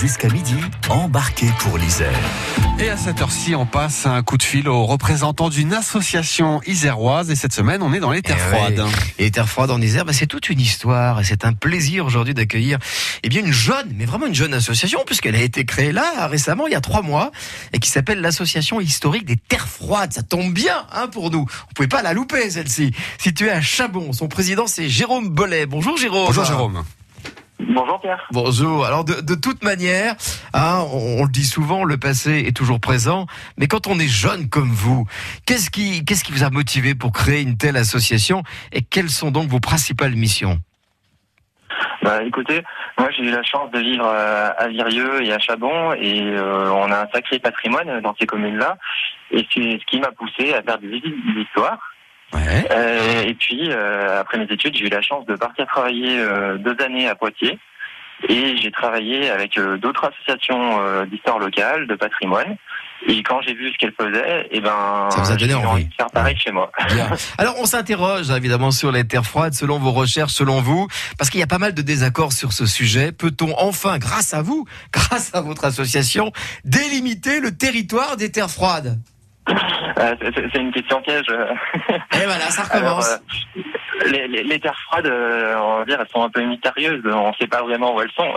Jusqu'à midi, embarquez pour l'Isère. Et à cette heure-ci, on passe un coup de fil aux représentants d'une association iséroise. Et cette semaine, on est dans les terres Eh froides. ouais. Et les terres froides en Isère, bah, c'est toute une histoire. Et c'est un plaisir aujourd'hui d'accueillir eh bien une jeune, mais vraiment une jeune association, puisqu'elle a été créée là récemment, il y a trois mois, et qui s'appelle l'Association historique des terres froides. Ça tombe bien hein, pour nous. On pouvait pas la louper celle-ci. Située à Chabon. Son président, c'est Jérôme Bollet. Bonjour Jérôme. Bonjour Jérôme. Bonjour Pierre. Bonjour. Alors de, de toute manière, hein, on, on le dit souvent, le passé est toujours présent. Mais quand on est jeune comme vous, qu'est-ce qui, qu'est-ce qui vous a motivé pour créer une telle association et quelles sont donc vos principales missions? Bah écoutez, moi j'ai eu la chance de vivre euh, à Virieux et à Chabon et euh, on a un sacré patrimoine dans ces communes-là et c'est ce qui m'a poussé à faire des visites d'histoire. Ouais. Euh, et puis euh, après mes études, j'ai eu la chance de partir travailler euh, deux années à Poitiers et j'ai travaillé avec euh, d'autres associations euh, d'histoire locale, de patrimoine. Et quand j'ai vu ce qu'elles faisaient, et ben Ça vous a donné envie. de faire pareil chez moi. Bien. Alors on s'interroge évidemment sur les terres froides, selon vos recherches, selon vous, parce qu'il y a pas mal de désaccords sur ce sujet. Peut-on enfin, grâce à vous, grâce à votre association, délimiter le territoire des terres froides? Euh, c'est- une question piège. Et voilà, ça Alors, recommence. euh, les, les- les terres froides, euh, on va dire, elles sont un peu mystérieuses. On ne sait pas vraiment où elles sont.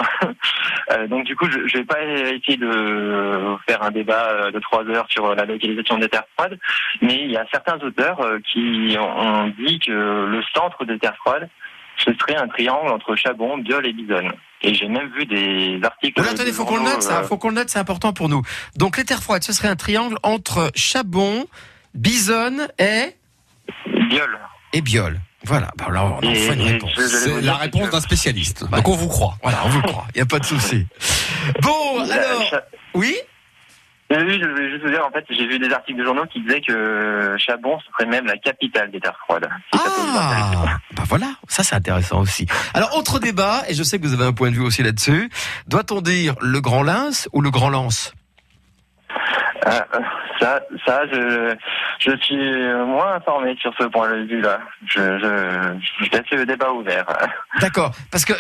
Donc du coup, je, je vais pas essayer de faire un débat de trois heures sur la localisation des terres froides, mais il y a certains auteurs qui ont ont dit que le centre des terres froides, ce serait un triangle entre Chabon, Biol et Bisonne. Et j'ai même vu des articles. Voilà, attendez, faut qu'on le note, ça. euh, Faut qu'on le note, c'est important pour nous. Donc les terres froides, ce serait un triangle entre Chabon, Bisonne et Biol. et Biol. Voilà. Bah alors, on Et- enfin une réponse. C'est la réponse d'un spécialiste. Ouais. Donc on vous croit. Voilà, on vous le croit. Il y a pas de souci. Bon, La- alors, Cha- oui? Oui, oui, je voulais juste vous dire, en fait, j'ai vu des articles de journaux qui disaient que Chabon serait même la capitale des terres froides. Ah, bah voilà, ça c'est intéressant aussi. Alors autre débat, et je sais que vous avez un point de vue aussi là-dessus. Doit-on dire le Grand Lens ou le Grand Lance? Euh, ça, ça, je, je suis moins informé sur ce point de vue-là. Je, je, je laisse le débat ouvert. D'accord, parce que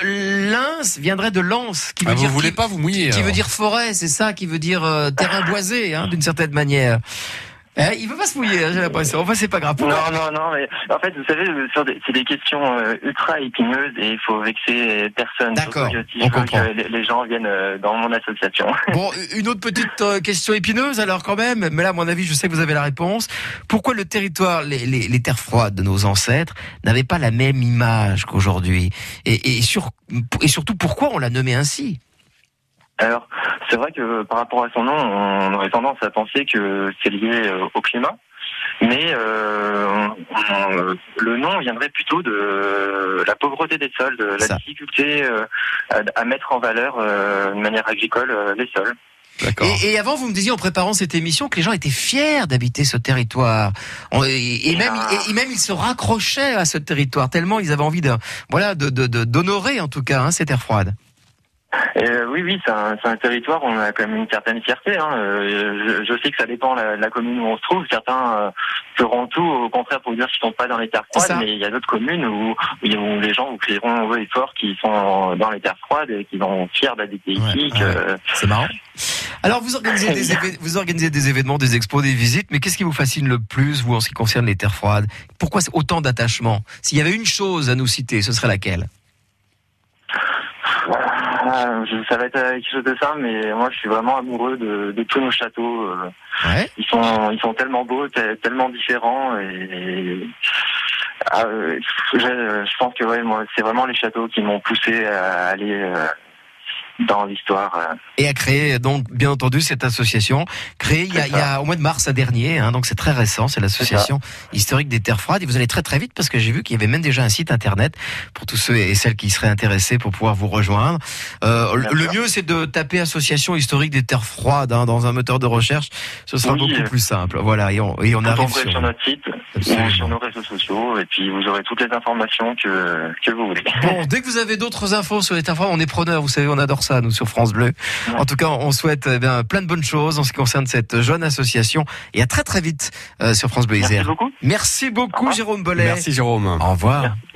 Lens viendrait de Lance, qui veut Ah, vous dire voulez qui, pas vous mouiller qui alors. veut dire forêt, c'est ça, qui veut dire euh, terrain boisé, hein, d'une certaine manière. Eh, il veut pas se mouiller, hein, j'ai l'impression. Enfin, c'est pas grave. Non, non, non, mais en fait, vous savez, c'est des questions euh, ultra épineuses et il faut vexer personne. D'accord, si on comprend. que les, gens viennent euh, dans mon association. Bon, une autre petite euh, question épineuse alors quand même, mais là à mon avis je sais que vous avez la réponse. Pourquoi le territoire, les, les, les terres froides de nos ancêtres n'avaient pas la même image qu'aujourd'hui? Et, et, sur, et surtout pourquoi on l'a nommé ainsi? Alors, c'est vrai que par rapport à son nom, on aurait tendance à penser que c'est lié euh, au climat. Mais euh, on- le nom viendrait plutôt de la pauvreté des sols, de la Ça. difficulté euh, à, à mettre en valeur euh, de manière agricole euh, les sols. D'accord. et, et avant vous me disiez en préparant cette émission que les gens étaient fiers d'habiter ce territoire On- et, et même, Ah. et, et même ils se raccrochaient à ce territoire tellement ils avaient envie de voilà de de- de- d'honorer en tout cas hein, ces terres froides. Euh, oui, oui, c'est un, un territoire où on a quand même une certaine fierté. Hein. Euh, je, je sais que ça dépend de la, la commune où on se trouve. Certains euh, feront tout, au contraire, pour dire qu'ils sont pas dans les terres froides, mais il y a d'autres communes où, où les gens vous crieront haut et fort qu'ils sont dans les terres froides et qu'ils sont fiers d'habiter Ouais, ici. ouais. euh, C'est marrant. Alors vous organisez des vous organisez des événements, des expos, des visites, mais qu'est-ce qui vous fascine le plus vous en ce qui concerne les terres froides? Pourquoi autant d'attachement? S'il y avait une chose à nous citer, ce serait laquelle? Ah, ça va être quelque chose de ça, mais moi je suis vraiment amoureux de, de tous nos châteaux. euh. Ouais. Ils sont, ils sont tellement beaux, te- tellement différents et. Ah, euh, je, je pense que ouais, moi, c'est vraiment les châteaux qui m'ont poussé à aller euh, dans l'histoire. euh. Et a créé donc bien entendu cette association créée il y a, C'est il y a au mois de mars dernier, hein, donc c'est très récent, c'est l'association historique des terres froides. Et vous allez très très vite parce que j'ai vu qu'il y avait même déjà un site internet pour tous ceux et celles qui seraient intéressés pour pouvoir vous rejoindre. Euh, le- mieux c'est de taper association historique des terres froides hein, dans un moteur de recherche, ce sera Oui, beaucoup euh, plus simple. Voilà et on, et on Vous arrive sur. sur notre site sur nos réseaux sociaux et puis vous aurez toutes les informations que, que vous voulez. Bon, dès que vous avez d'autres infos sur les terres froides, on est preneur. Vous savez, on adore ça nous sur France Bleu. Ouais. En tout cas, on souhaite eh bien, plein de bonnes choses en ce qui concerne cette jeune association et à très très vite euh, sur France Bleu Merci Isère. beaucoup. Merci beaucoup Au revoir. Jérôme Bollet. Merci Jérôme. Au revoir.